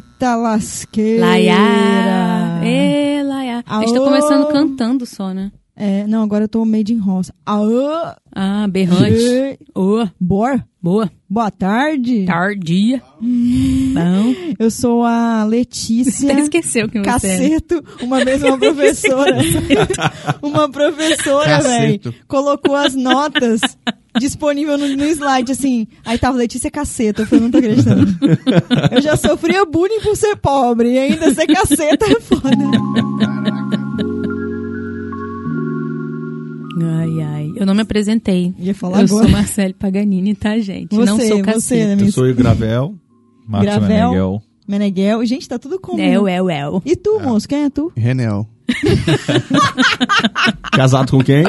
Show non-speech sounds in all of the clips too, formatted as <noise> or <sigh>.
Eita lasqueira! Laiá! Ê, Laiá! A gente tá começando cantando só, né? É, não, agora eu tô made in roça. Aô! Ah, berrante. Ô, Bor, boa. boa tarde. Tardia. Bom. Eu sou a Letícia. Até <laughs> esqueceu que você é. Caceto, uma vez <laughs> <laughs> uma professora, uma professora, velho, Caceto. colocou as notas disponível no, no slide, assim, aí tava Letícia Caceta, eu falei, não tô acreditando. <laughs> Eu já sofria bullying por ser pobre, e ainda ser caceta é foda. Ai, ai. Eu não me apresentei. Ia falar eu agora. sou Marcele Paganini, tá, gente? não Você, sou você, caceta. né, Eu sou o Gravel. Márcio Gravel. Meneghel. Meneghel, gente, tá tudo comum. É, é, é. E tu, moço, quem é tu? Renel. <laughs> Casado com quem?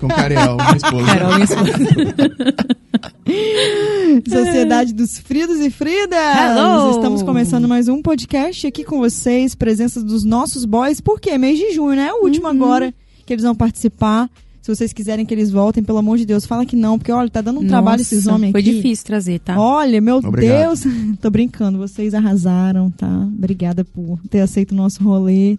Com Cariel, minha esposa. Carol, minha esposa. <laughs> Sociedade dos Fridos e Fridas! Hello! Estamos começando mais um podcast aqui com vocês, presença dos nossos boys, porque mês de junho, né? É o último agora que eles vão participar. Se vocês quiserem que eles voltem, pelo amor de Deus, fala que não, porque olha, tá dando um trabalho Nossa, esses homens Foi aqui. difícil trazer, tá? Olha, meu Obrigado. Deus, <laughs> tô brincando, vocês arrasaram, tá? Obrigada por ter aceito o nosso rolê.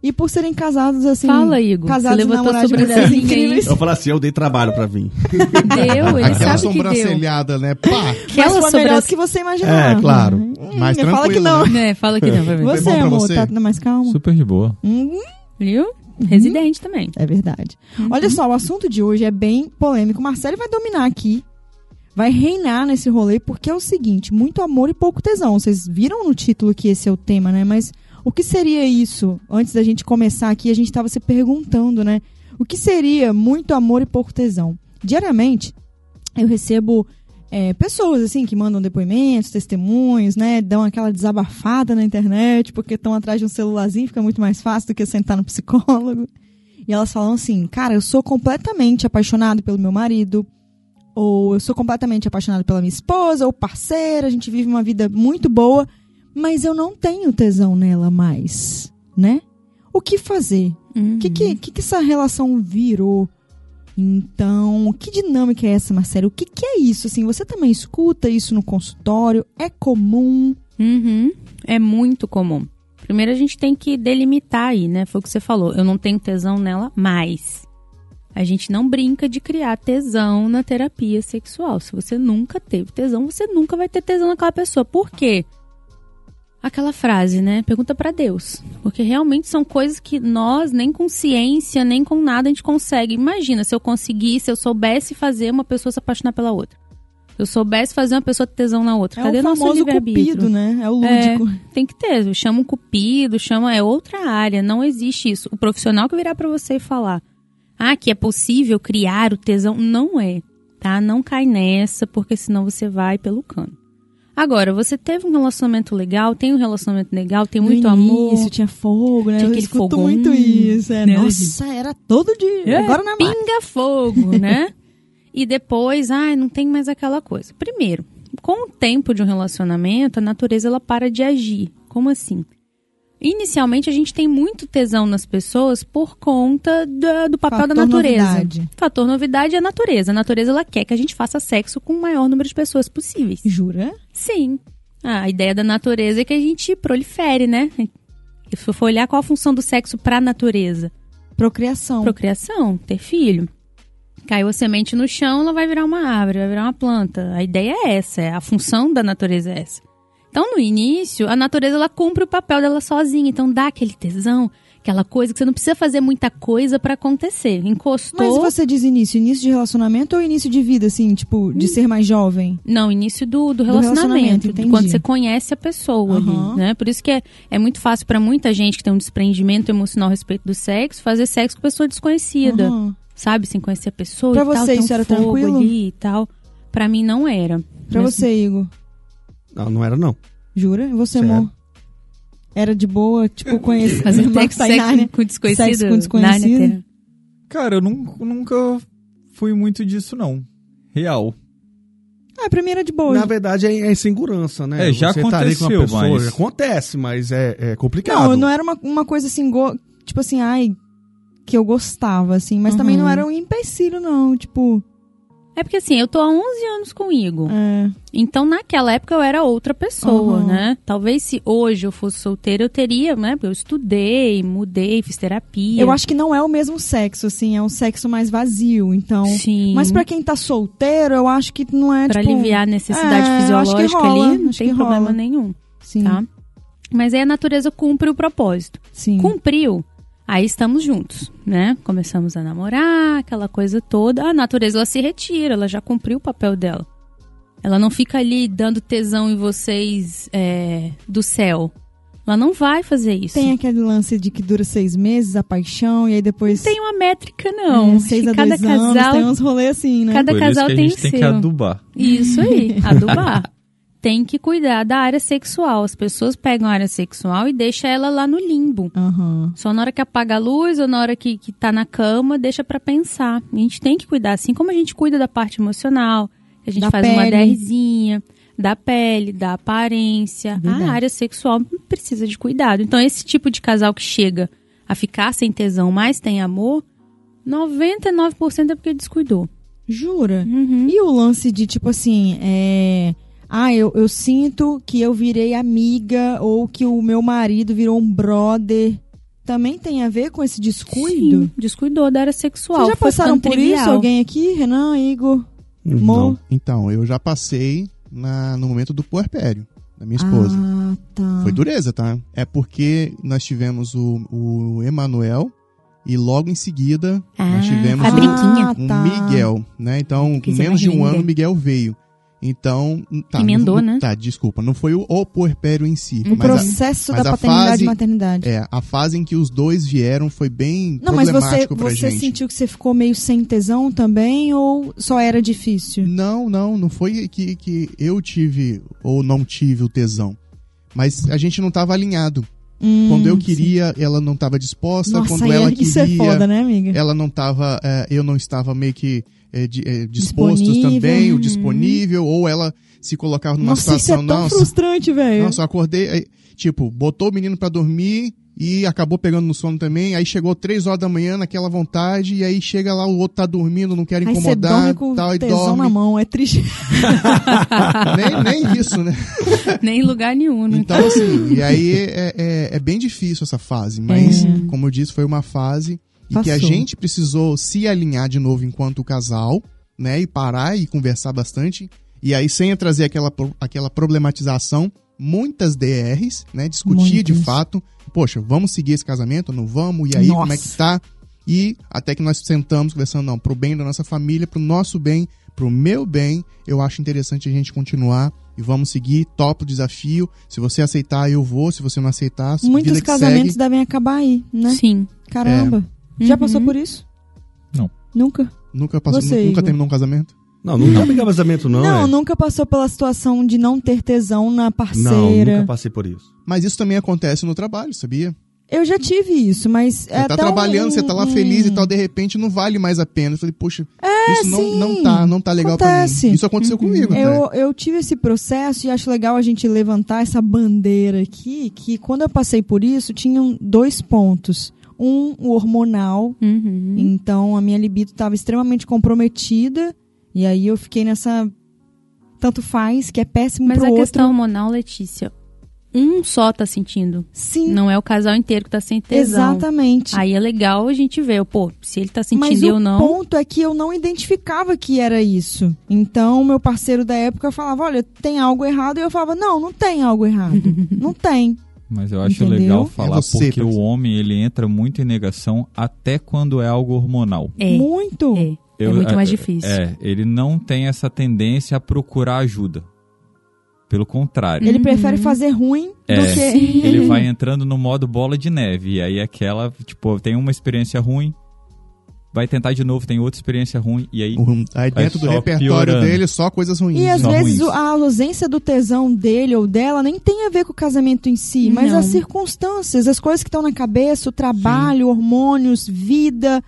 E por serem casados assim. Fala, Igor. Casados Você levantou a sobrancelhinha aí. incríveis. Eu falo assim, eu dei trabalho pra vir. Deu, ele Aquela sabe que deu. sobrancelhada, né? Pá! Mas Aquela foi melhor do sobrancelha. que você imaginava. É, claro. Hum, Mais Fala que tranquilo, não. né? É, fala que não, vai ver. Você, pra amor, você? tá mais calmo? Super de boa. Hum, Viu? Residente também. é verdade. Uhum. Olha só, o assunto de hoje é bem polêmico. O Marcelo vai dominar aqui. Vai reinar nesse rolê, porque é o seguinte: muito amor e pouco tesão. Vocês viram no título que esse é o tema, né? Mas o que seria isso? Antes da gente começar aqui, a gente estava se perguntando, né? O que seria muito amor e pouco tesão? Diariamente, eu recebo é, pessoas assim que mandam depoimentos, testemunhos, né? Dão aquela desabafada na internet porque estão atrás de um celularzinho, fica muito mais fácil do que sentar no psicólogo. E elas falam assim, cara, eu sou completamente apaixonado pelo meu marido, ou eu sou completamente apaixonado pela minha esposa, ou parceira, a gente vive uma vida muito boa, mas eu não tenho tesão nela mais, né? O que fazer? Uhum. O que, que, que, que essa relação virou? Então, que dinâmica é essa, Marcelo? O que, que é isso? Assim, você também escuta isso no consultório? É comum? Uhum. É muito comum. Primeiro a gente tem que delimitar aí, né? Foi o que você falou. Eu não tenho tesão nela mais. A gente não brinca de criar tesão na terapia sexual. Se você nunca teve tesão, você nunca vai ter tesão naquela pessoa. Por quê? Aquela frase, né? Pergunta pra Deus. Porque realmente são coisas que nós, nem com ciência, nem com nada, a gente consegue. Imagina se eu conseguisse, se eu soubesse fazer uma pessoa se apaixonar pela outra. Se eu soubesse fazer uma pessoa ter tesão na outra. É Cadê o famoso cupido, né? É o É, lúdico. tem que ter. Chama um cupido, chama. É outra área. Não existe isso. O profissional que virar pra você e falar. Ah, que é possível criar o tesão. Não é. Tá? Não cai nessa, porque senão você vai pelo cano. Agora, você teve um relacionamento legal, tem um relacionamento legal, tem muito no amor. início tinha fogo, né? Tinha aquele fogão. muito isso. É, Né? Nossa, era todo dia. É, Agora não é mais. pinga fogo, né? <laughs> e depois, ai, não tem mais aquela coisa. Primeiro, com o tempo de um relacionamento, a natureza ela para de agir. Como assim? Inicialmente a gente tem muito tesão nas pessoas por conta da- do papel da Fator natureza. novidade. Fator novidade é a natureza. A natureza ela quer que a gente faça sexo com o maior número de pessoas possíveis. Jura? Sim. Ah, a ideia da natureza é que a gente prolifere, né? Se for olhar qual a função do sexo para a natureza, Procriação. procriação, ter filho. Caiu a semente no chão, ela vai virar uma árvore, vai virar uma planta. A ideia é essa, é a função da natureza é essa. Então, no início, a natureza ela cumpre o papel dela sozinha, então dá aquele tesão, aquela coisa que você não precisa fazer muita coisa pra acontecer. Encostou. Mas você diz início, início de relacionamento ou início de vida, assim, tipo, de ser mais jovem? Não, início do, do relacionamento, relacionamento, de entendi. quando você conhece a pessoa Aham. ali, né? Por isso que é, é muito fácil pra muita gente que tem um desprendimento emocional a respeito do sexo, fazer sexo com pessoa desconhecida. Aham. sabe? Sem conhecer a pessoa Pra e tal. você, um isso era fogo tranquilo? ali e tal. Pra mim não era. Pra Mas- você, Igor. Não, não era não. Jura? E você, Sério. amor? Era de boa, tipo, conhecer. Fazer <laughs> sexo, Tainari. sexo com desconhecido. Sexo com desconhecido. Cara, eu nun- nunca fui muito disso, não. Real. Ah, pra mim era de boa. Na verdade, é, é insegurança, né? É, já Você tá ali com uma aconteceu, pessoa, mas- Acontece, mas é, é complicado. Não, não era uma, uma coisa assim, go- tipo assim, ai, que eu gostava, assim. Mas também Uhum. não era um empecilho, não. Tipo, É porque assim, eu tô há 11 anos com o Igor. É. Então, naquela época eu era outra pessoa, Uhum. né? Talvez se hoje eu fosse solteira, eu teria, né? Eu estudei, mudei, fiz terapia. Eu acho que não é o mesmo sexo, assim, é um sexo mais vazio. Então. Sim. Mas pra quem tá solteiro, eu acho que não é Pra tipo. aliviar a necessidade É, eu acho que fisiológica rola, ali, não tem problema nenhum, Sim. tá? Mas aí a natureza cumpre o propósito. Sim. Cumpriu, aí estamos juntos, né? Começamos a namorar, aquela coisa toda. A natureza ela se retira, ela já cumpriu o papel dela. Ela não fica ali dando tesão em vocês é, do céu. Ela não vai fazer isso. Tem aquele lance de que dura seis meses, a paixão, e aí depois. Não tem uma métrica, não. é, seis a que cada dois anos, casal. tem uns rolês assim, né? Cada Por casal isso que a tem gente o tem que seu. adubar. Isso aí, <laughs> adubar. Tem que cuidar da área sexual. As pessoas pegam a área sexual e deixam ela lá no limbo. Aham. Só na hora que apaga a luz ou na hora que, que tá na cama, deixa pra pensar. A gente tem que cuidar, assim como a gente cuida da parte emocional, a gente Da faz uma pele. DRzinha, da pele, da aparência. Verdade. A área sexual precisa de cuidado. Então, esse tipo de casal que chega a ficar sem tesão, mas tem amor, 99% é porque descuidou. Jura? Uhum. E o lance de, tipo assim, é. Ah, eu, eu sinto que eu virei amiga ou que o meu marido virou um brother. Também tem a ver com esse descuido? Sim, descuidou da área sexual. Vocês já passaram por trivial. isso? Alguém aqui? Renan, Igor? Mo? Não. Então, eu já passei na- no momento do puerpério da minha esposa. Ah, tá. Foi dureza, tá? É porque nós tivemos o, o Emanuel e logo em seguida Ah, nós tivemos a o, brinquinha. o tá. Miguel, né? Então, menos de um ano, o Miguel veio. Então, tá. Emendou, não- né? Tá, desculpa. Não foi o, o puerpério em si. O mas a- processo mas da a paternidade fase- e maternidade. é, a fase em que os dois vieram foi bem Não, mas você, problemático você gente. sentiu que você ficou meio sem tesão também ou só era difícil? Não, não, não foi que, que eu tive ou não tive o tesão. Mas a gente não tava alinhado. Hum, Quando eu sim. queria, ela não tava disposta. Nossa, Quando ela é- isso é queria, foda, né, amiga? ela não tava. é, eu não estava meio que é, di- é, dispostos Disponível. também, ou Uhum. disponível, ou ela se colocava numa Nossa, isso é situação, tão não, frustrante, velho. Nossa, eu acordei, tipo, botou o menino pra dormir e acabou pegando no sono também. Aí chegou três horas da manhã naquela vontade, e aí chega lá, o outro tá dormindo, não quer Aí você incomodar, dorme com tal, e tesão dorme. na mão, é triste. <laughs> nem, nem isso, né? <laughs> Nem em lugar nenhum, né? Então, assim, e aí é, é, é bem difícil essa fase, mas, como eu disse, foi uma fase e que a gente precisou se alinhar de novo enquanto casal, né? E parar e conversar bastante. E aí, sem trazer aquela, aquela problematização, muitas DRs, né? Discutir de fato, poxa, vamos seguir esse casamento, não vamos? E aí, como é que Nossa. tá? E até que nós sentamos conversando, não, pro bem da nossa família, pro nosso bem, pro meu bem, eu acho interessante a gente continuar e vamos seguir, topo o desafio. Se você aceitar, eu vou. Se você não aceitar, Muitos vida que casamentos segue. devem acabar aí, né? Sim. Caramba. Já Uhum. passou por isso? Não. Nunca? Nunca passou, Você, nunca Igor? terminou um casamento? Não, nunca peguei casamento, não. Não, é. nunca passou pela situação de não ter tesão na Não, parceira. nunca passei por isso. Mas isso também acontece no trabalho, sabia? Eu já tive isso, mas Você é tá trabalhando, um- você tá lá um- feliz e tal, de repente não vale mais a pena. Eu falei, poxa, isso não, É, sim. não tá, não tá legal pra Acontece. mim. Isso aconteceu comigo, até. Eu, eu tive esse processo e acho legal a gente levantar essa bandeira aqui, que quando eu passei por isso, tinham dois pontos. Um, o hormonal, Uhum. então a minha libido estava extremamente comprometida, e aí eu fiquei nessa... Tanto faz, que é péssimo Mas pro a outro. questão hormonal, Letícia, um só tá sentindo. Sim, Não é o casal inteiro que tá sem tesão. exatamente. Aí é legal a gente ver, pô, se ele tá sentindo Mas e eu o não. ponto é que eu não identificava que era isso. Então, meu parceiro da época falava, olha, tem algo errado. E eu falava, não, não tem algo errado. <laughs> não tem. Mas eu acho Entendeu? legal É falar você, porque parceiro. o homem ele entra muito em negação até quando é algo hormonal. É, Muito. é. Eu- é muito mais é- difícil. É, ele não tem essa tendência a procurar ajuda. Pelo contrário. Ele prefere fazer ruim É. do que... <laughs> Ele vai <laughs> entrando no modo bola de neve. E aí aquela, tipo, tem uma experiência ruim, vai tentar de novo, tem outra experiência ruim, e aí. Uhum. Aí dentro do repertório piorando. dele, só coisas ruins. E às Só vezes ruins. a ausência do tesão dele ou dela nem tem a ver com o casamento em si, mas Não. as circunstâncias, as coisas que estão na cabeça, o trabalho, hormônios, vida,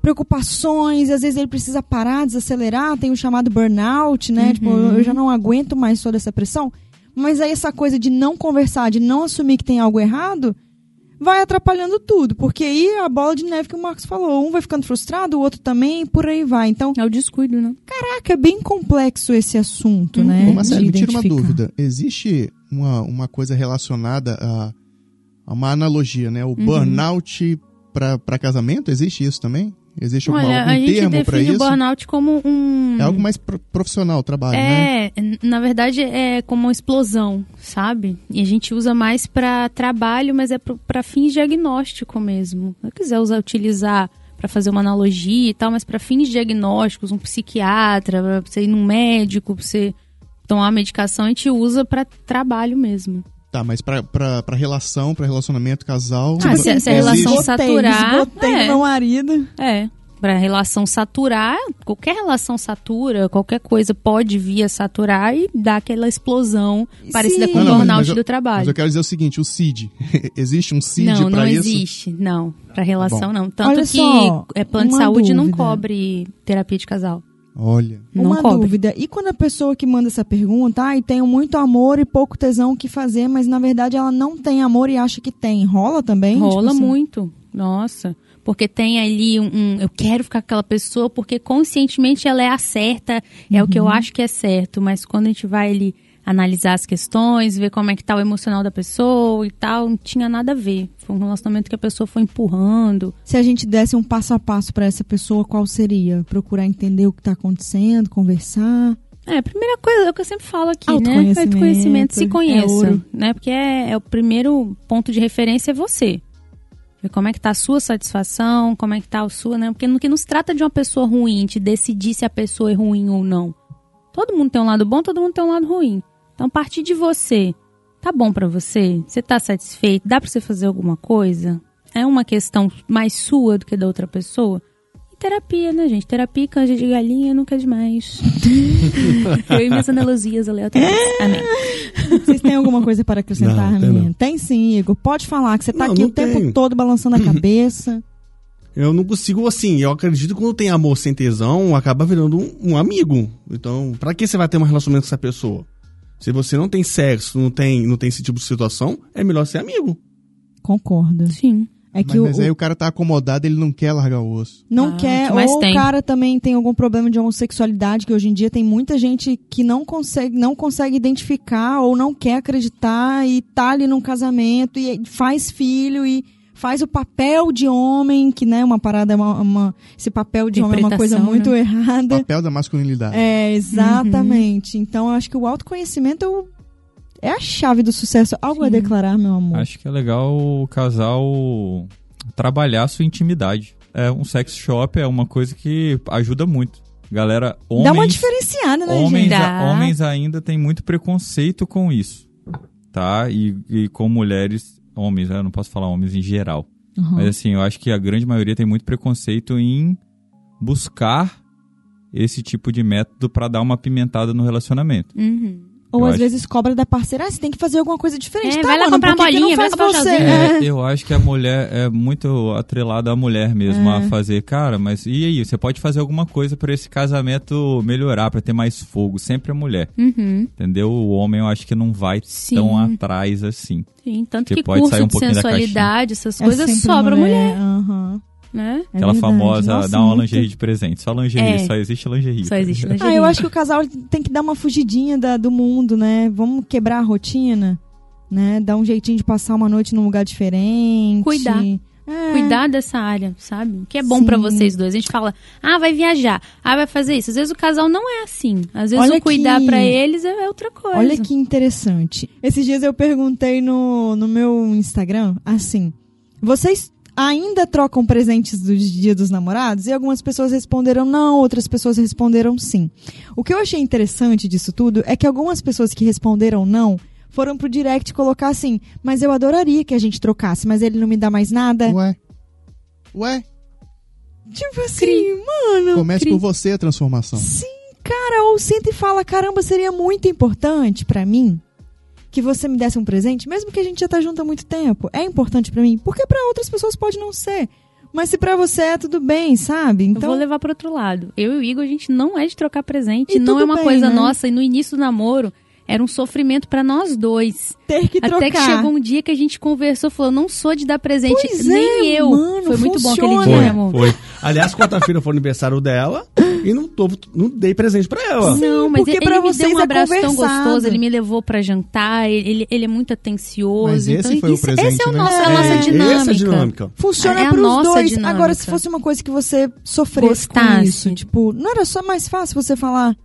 preocupações, às vezes ele precisa parar, desacelerar, tem o chamado burnout, né? Tipo, eu já não aguento mais toda essa pressão. Mas aí essa coisa de não conversar, de não assumir que tem algo errado, vai atrapalhando tudo. Porque aí a bola de neve que o Marcos falou, um vai ficando frustrado, o outro também, e por aí vai. Então, É o descuido, né? caraca, é bem complexo esse assunto, Uhum. né? Marcelo, de me tira uma dúvida. Existe uma, uma coisa relacionada a, a uma analogia, né? O Uhum. burnout para casamento? Existe isso também? Existe alguma, Olha, algum a gente termo para isso? burnout como um. É algo mais pro- profissional o trabalho, né? É, n- na verdade é como uma explosão, sabe? E a gente usa mais pra trabalho, mas é pra fins diagnóstico mesmo. Se eu quiser usar, utilizar pra fazer uma analogia e tal, mas pra fins diagnósticos, um psiquiatra, pra você ir num médico, pra você tomar uma medicação, a gente usa pra trabalho mesmo. Tá, mas pra, pra, pra relação, pra relacionamento, casal. Ah, se- se a relação saturar, esgotei é. meu marido. É. Pra relação saturar, qualquer relação satura, qualquer coisa pode vir a saturar e dar aquela explosão parecida Sim. com o Não, não, burnout do trabalho. Mas eu quero dizer o seguinte, o CID. <laughs> existe um CID não, pra não isso? existe. Não, pra relação não. Tanto Olha que só, é, plano de saúde não dúvida. cobre terapia de casal. Olha. Não Uma cobre. dúvida. E quando a pessoa que manda essa pergunta, ai, tenho muito amor e pouco tesão o que fazer, mas na verdade ela não tem amor e acha que tem. Rola também? Rola Tipo assim? muito. Nossa. Porque tem ali um, um, Eu quero ficar com aquela pessoa porque conscientemente ela é a certa, é o que eu Uhum. acho que é certo. Mas quando a gente vai ali analisar as questões, ver como é que tá o emocional da pessoa e tal, não tinha nada a ver. Foi um relacionamento que a pessoa foi empurrando. Se a gente desse um passo a passo pra essa pessoa, qual seria? Procurar entender o que tá acontecendo, conversar. É, a primeira coisa é o que eu sempre falo aqui, né? Autoconhecimento, Autoconhecimento, se é conheça, ouro. né? Porque é, é o primeiro ponto de referência é você. Ver como é que tá a sua satisfação, como é que tá a sua, né? Porque no que não se trata de uma pessoa ruim, de decidir se a pessoa é ruim ou não. Todo mundo tem um lado bom, todo mundo tem um lado ruim. Então, a partir de você, tá bom pra você? Você tá satisfeito? Dá pra você fazer alguma coisa? É uma questão mais sua do que da outra pessoa? E terapia, né, gente? Terapia e canja de galinha nunca é demais. <laughs> Eu e minhas analogias aleatórias. Amém. Vocês têm alguma coisa para acrescentar, Não, tem menino? não. Tem sim, Igor. Pode falar, que você tá Não, aqui não o tempo todo balançando a <clears throat> cabeça. Eu não consigo, assim, eu acredito que quando tem amor sem tesão, acaba virando um, um amigo. Então, pra que você vai ter um relacionamento com essa pessoa? Se você não tem sexo, não tem, não tem esse tipo de situação, é melhor ser amigo. Concordo. Sim. É que mas, o, mas aí o cara tá acomodado, ele não quer largar o osso. não Ah, quer, ou tem? o cara também tem algum problema de homossexualidade, que hoje em dia tem muita gente que não consegue, não consegue identificar ou não quer acreditar e tá ali num casamento e faz filho e faz o papel de homem, que né, uma parada, uma, uma- esse papel de homem é uma coisa Interpretação, muito errada. Papel da masculinidade. É, exatamente. Então eu acho que o autoconhecimento é o- a chave do sucesso. Algo a Sim. declarar, meu amor? Acho que é legal o casal trabalhar a sua intimidade. É, um sex shop é uma coisa que ajuda muito. Galera, homens, Dá uma diferenciada, né, homens, gente? A- homens ainda têm muito preconceito com isso, tá? E, e com mulheres, homens, né? eu não posso falar homens em geral. Uhum. Mas assim, eu acho que a grande maioria tem muito preconceito em buscar esse tipo de método pra dar uma pimentada no relacionamento. Uhum. Ou Eu às acho- vezes cobra da parceira, ah, você tem que fazer alguma coisa diferente. É, tá, vai lá mano, comprar uma bolinha, vai um você? chazinho. É. Eu acho que a mulher é muito atrelada à mulher mesmo É. a fazer, cara, mas e aí? Você pode fazer alguma coisa pra esse casamento melhorar, pra ter mais fogo. Sempre a mulher, Uhum. entendeu? O homem eu acho que não vai Sim. tão atrás assim. Sim, tanto Você que pode curso sair um de pouquinho da sensualidade, essas É coisas sempre sobra mulher, Aham. Né? É Aquela verdade. famosa, Nossa, dá uma muito- lingerie de presente. Só lingerie, É. só existe lingerie. Só existe lingerie. Ah, eu acho que o casal tem que dar uma fugidinha da- do mundo, né? Vamos quebrar a rotina, né? Dar um jeitinho de passar uma noite num lugar diferente. Cuidar. É. Cuidar dessa área, sabe? Que é bom pra vocês dois. A gente fala, ah, vai viajar, ah, vai fazer isso. Às vezes o casal não é assim. Às vezes Olha o cuidar que- pra eles é outra coisa. Olha que interessante. Esses dias eu perguntei no, no meu Instagram, assim, vocês ainda trocam presentes do Dia dos Namorados? E algumas pessoas responderam não, outras pessoas responderam sim. O que eu achei interessante disso tudo é que algumas pessoas que responderam não foram pro direct colocar assim, mas eu adoraria que a gente trocasse, mas ele não me dá mais nada. Ué? Ué? Tipo assim, mano. Comece cri- por você a transformação. Sim, cara, ou senta e fala, caramba, seria muito importante pra mim que você me desse um presente, mesmo que a gente já tá junto há muito tempo. É importante pra mim, porque pra outras pessoas pode não ser. Mas se pra você é tudo bem, sabe? Eu Então, vou levar pro outro lado. Eu e o Igor, a gente não é de trocar presente, E não é uma bem, coisa né? nossa. E no início do namoro, Era um sofrimento pra nós dois. Ter que trocar. Até que chegou um dia que a gente conversou, falou, não sou de dar presente, Pois nem é, eu. mano, Foi muito bom aquele dia, Foi, né, amor? foi. Aliás, quarta-feira foi o aniversário dela e não, tô, não dei presente pra ela. Não, mas porque ele, pra ele me deu um é abraço tão conversado. gostoso, ele me levou pra jantar, ele, ele é muito atencioso. Mas esse então, foi o isso- presente, esse é o né? nosso, a É, nossa dinâmica. Essa é a dinâmica. Funciona É a pros nossa dois. dinâmica. Agora, se fosse uma coisa que você sofresse com Gostasse. isso, tipo, não era só mais fácil você falar.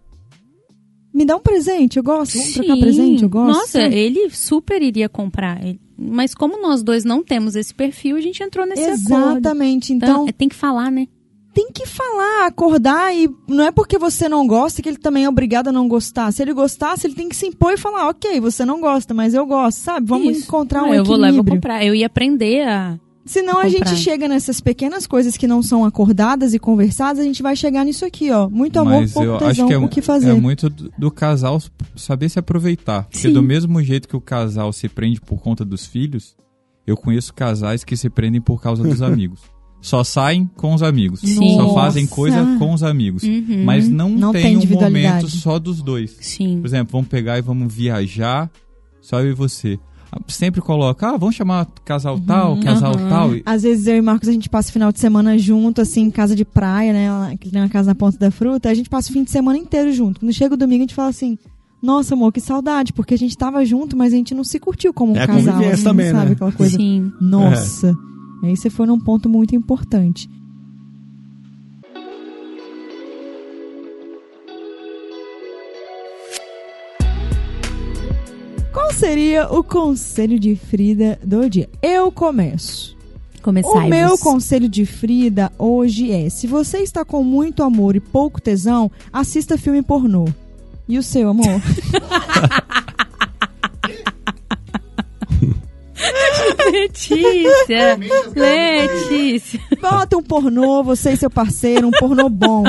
Me dá um presente, eu gosto. Vamos trocar presente, eu gosto. Nossa, ele super iria comprar. Mas como nós dois não temos esse perfil, a gente entrou nesse. Exatamente. Então, Então, é, tem que falar, né? tem que falar, acordar e não é porque você não gosta que ele também é obrigado a não gostar. Se ele gostasse, ele tem que se impor e falar, ok, você não gosta, mas eu gosto, sabe? Vamos Isso. encontrar um Ah, eu vou lá, eu vou equilíbrio. comprar. Eu ia aprender a... Senão a gente chega nessas pequenas coisas que não são acordadas e conversadas, a gente vai chegar nisso aqui, ó. Muito amor, Mas pouco eu tesão, acho que é, o que fazer. é muito do, do casal saber se aproveitar. Porque Sim. do mesmo jeito que o casal se prende por conta dos filhos, eu conheço casais que se prendem por causa dos <laughs> amigos. Só saem com os amigos. Sim. Só fazem coisa com os amigos. Uhum. Mas não, Não tem tem um individualidade. momento só dos dois. Sim. Por exemplo, vamos pegar e vamos viajar, só eu e você. Sempre coloca, ah, vamos chamar casal tal, casal Uhum. tal. Às vezes eu e Marcos a gente passa o final de semana junto, assim, em casa de praia, né? Que tem uma casa na Ponta da Fruta. A gente passa o fim de semana inteiro junto. Quando chega o domingo, a gente fala assim: Nossa, amor, que saudade, porque a gente tava junto, mas a gente não se curtiu como um É a casal. assim, também, sabe? né? Aquela coisa. Sim. Nossa. Aí você foi num ponto muito importante. Seria o conselho de Frida do dia? Eu começo. Começar. O meu conselho de Frida hoje é: se você está com muito amor e pouco tesão, assista filme pornô. E o seu, amor? <laughs> Letícia. Letícia. Bota um pornô, você e seu parceiro, um pornô bom.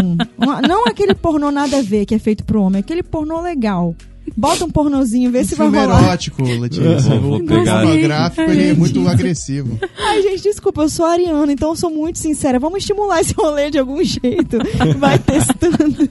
Não aquele pornô nada a ver que é feito pro homem, aquele pornô legal. Bota um pornozinho, vê Um se vai filme rolar. erótico, Letícia. Vou- vou o pegar. pornográfico ele é muito agressivo. Ai, gente, desculpa, eu sou ariana, então eu sou muito sincera. Vamos estimular esse rolê de algum jeito. Vai testando.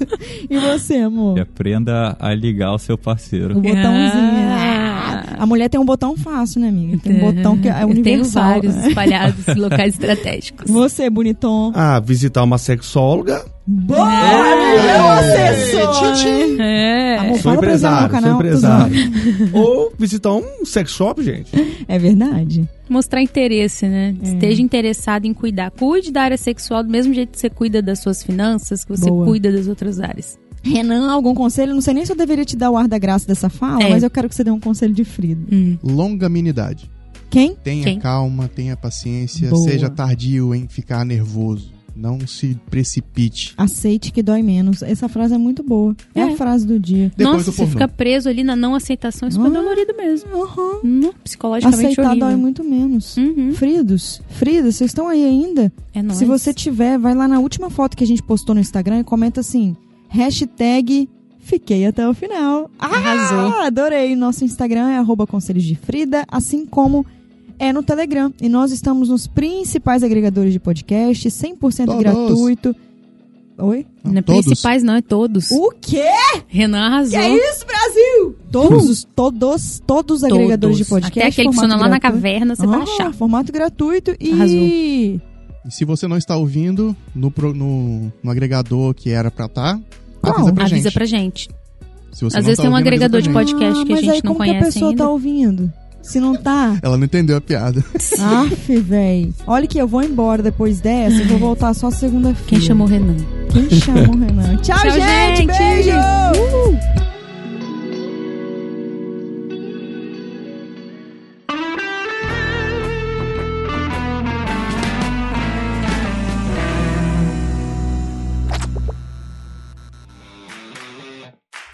E você, amor? E aprenda a ligar o seu parceiro. O botãozinho. Ah. A mulher tem um botão fácil, né, amiga? Tem um botão que é Eu tenho universal. vários espalhados em <laughs> locais estratégicos. Você, bonitom. Ah, visitar uma sexóloga. Boa! É. Você, sou, né? É. Amor, Sou empresário, sou empresário. <laughs> Ou visitar um sex shop, gente. É verdade. Mostrar interesse, né? É. Esteja interessado em cuidar. Cuide da área sexual do mesmo jeito que você cuida das suas finanças, que você Boa. cuida das outras áreas. Renan, algum conselho? Não sei nem se eu deveria te dar o ar da graça dessa fala, É. mas eu quero que você dê um conselho de Frida. Hum. Longanimidade. Quem? Tenha Quem? calma, tenha paciência, Boa. seja tardio em ficar nervoso. Não se precipite. Aceite que dói menos. Essa frase é muito boa. É, É. a frase do dia. Depois Nossa, do você fica preso ali na não aceitação, isso Ah. é dolorido mesmo. Aham. Hum, psicologicamente Aceitar horrível. dói muito menos. Uhum. Fridos, Frida, vocês estão aí ainda? É nóis. Se você tiver, vai lá na última foto que a gente postou no Instagram e comenta assim, hashtag fiquei até o final. Ah, Arrasou. adorei. Nosso Instagram é arroba conselhos de Frida, assim como é no Telegram. E nós estamos nos principais agregadores de podcast, 100% Todos. gratuito. Oi? Não é Todos. principais, não, é todos. O quê? Renan arrasou. Que é isso, Brasil? Todos, os- todos, todos os agregadores de podcast. Até aquele que formato funciona lá na gratuito. caverna, você vai Ah, achar. Formato gratuito e... Arrasou. E se você não está ouvindo no, no, no agregador que era pra estar, Qual? avisa pra Avisa gente. pra gente. Se você Às não vezes tá tem um ouvindo, avisa agregador de podcast que a mas gente aí não como que a pessoa ainda. tá ouvindo? Se não tá... Ela não entendeu a piada. <laughs> Aff, véi. Olha que eu vou embora depois dessa e vou voltar só segunda-feira. Quem chamou o Renan? Quem chamou o Renan? <laughs> Tchau, Tchau, gente! gente! Beijo! Uh!